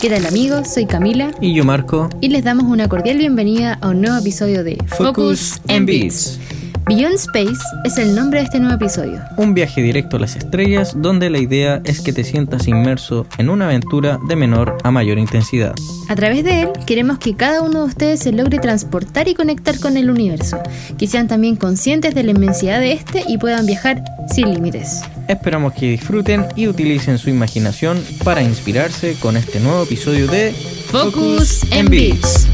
¿Qué tal amigos? Soy Camila Y yo Marco. y les damos una cordial bienvenida a un nuevo episodio de Focus and Beats. Beyond Space es el nombre de este nuevo episodio. Un viaje directo a las estrellas donde la idea es que te sientas inmerso en una aventura de menor a mayor intensidad. A través de él queremos que cada uno de ustedes se logre transportar y conectar con el universo, que sean también conscientes de la inmensidad de este y puedan viajar sin límites. Esperamos que disfruten y utilicen su imaginación para inspirarse con este nuevo episodio de Focus and Beats.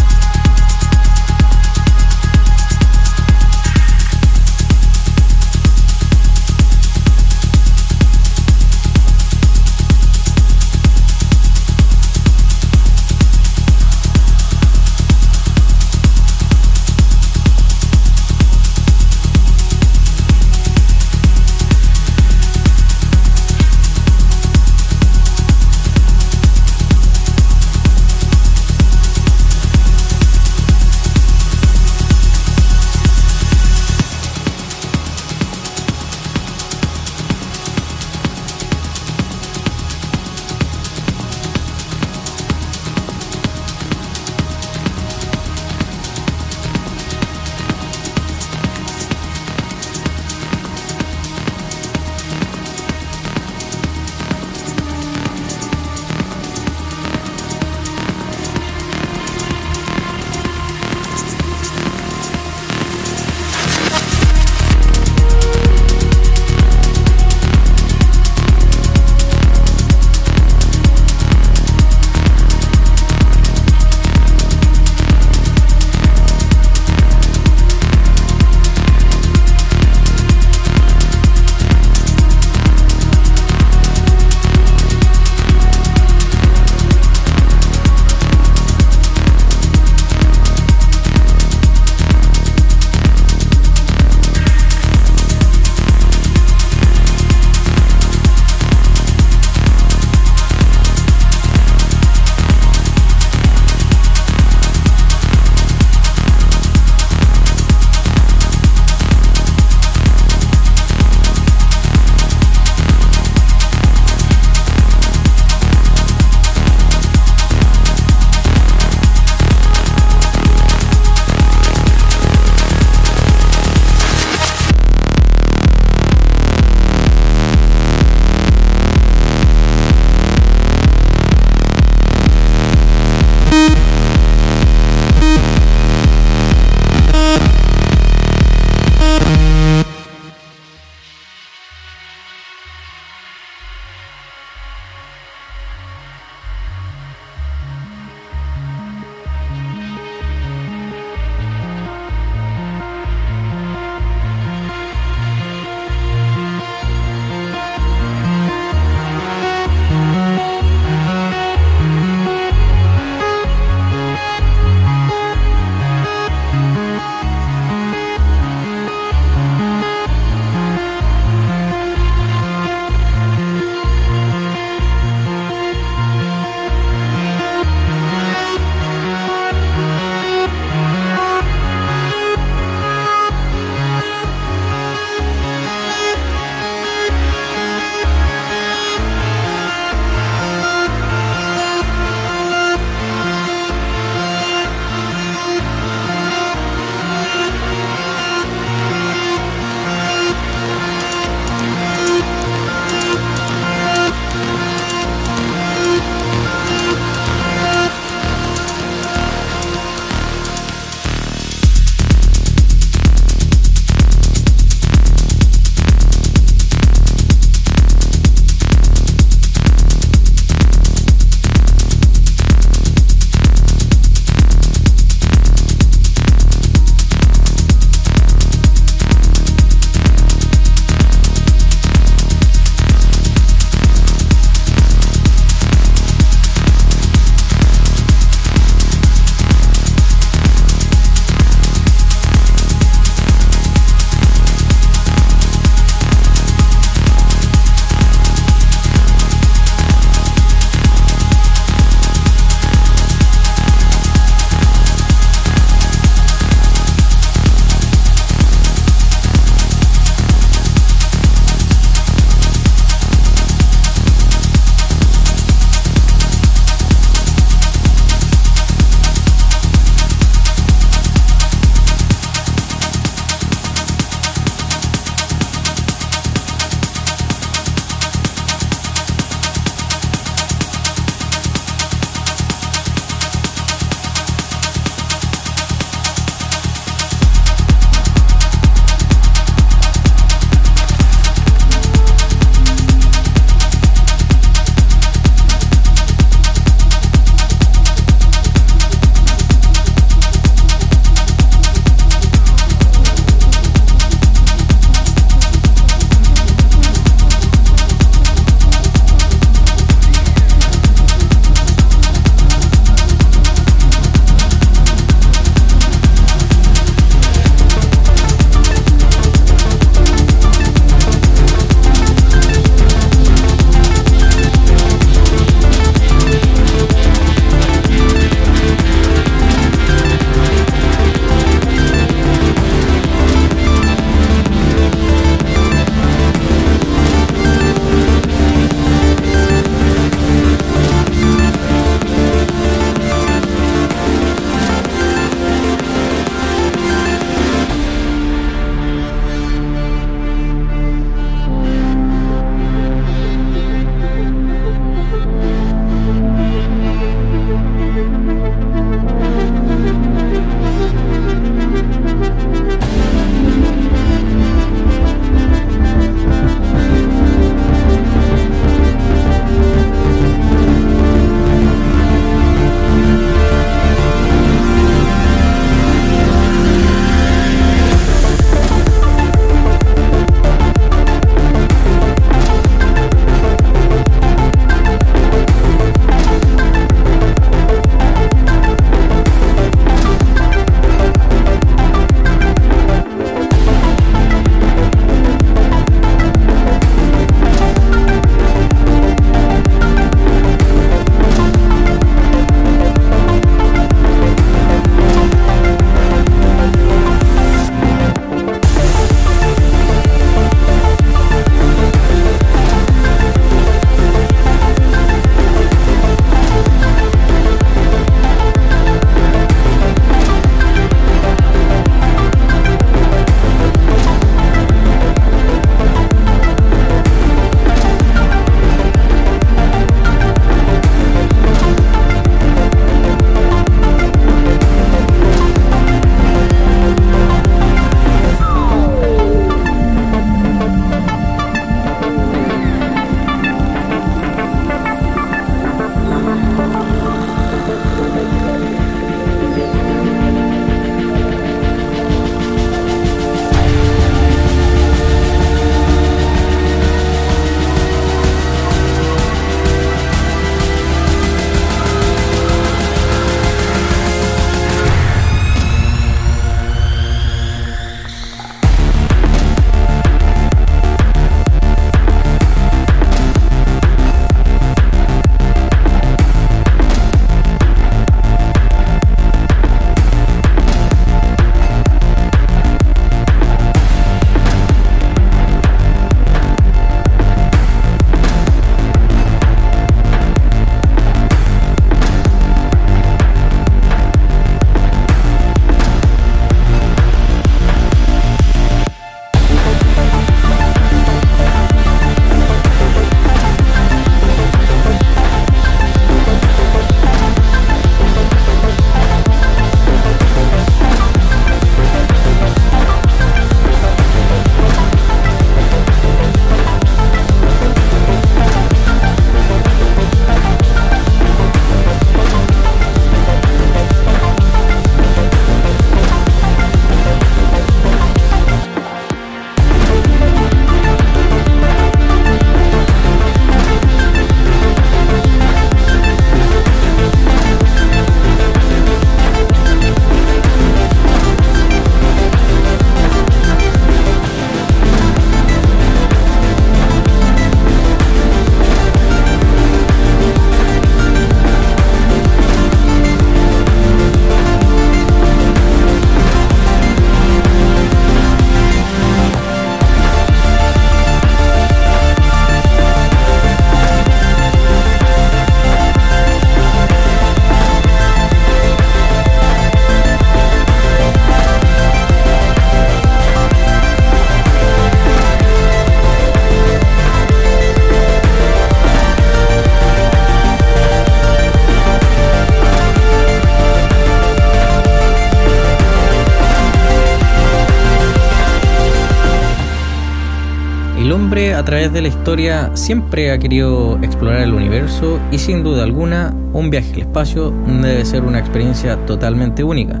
Través de la historia siempre ha querido explorar el universo y sin duda alguna un viaje al espacio debe ser una experiencia totalmente única.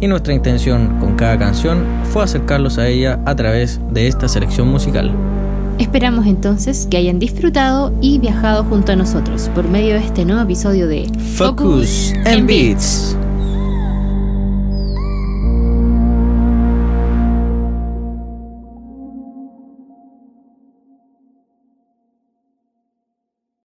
Y nuestra intención con cada canción fue acercarlos a ella a través de esta selección musical. Esperamos entonces que hayan disfrutado y viajado junto a nosotros por medio de este nuevo episodio de Focus and Beats.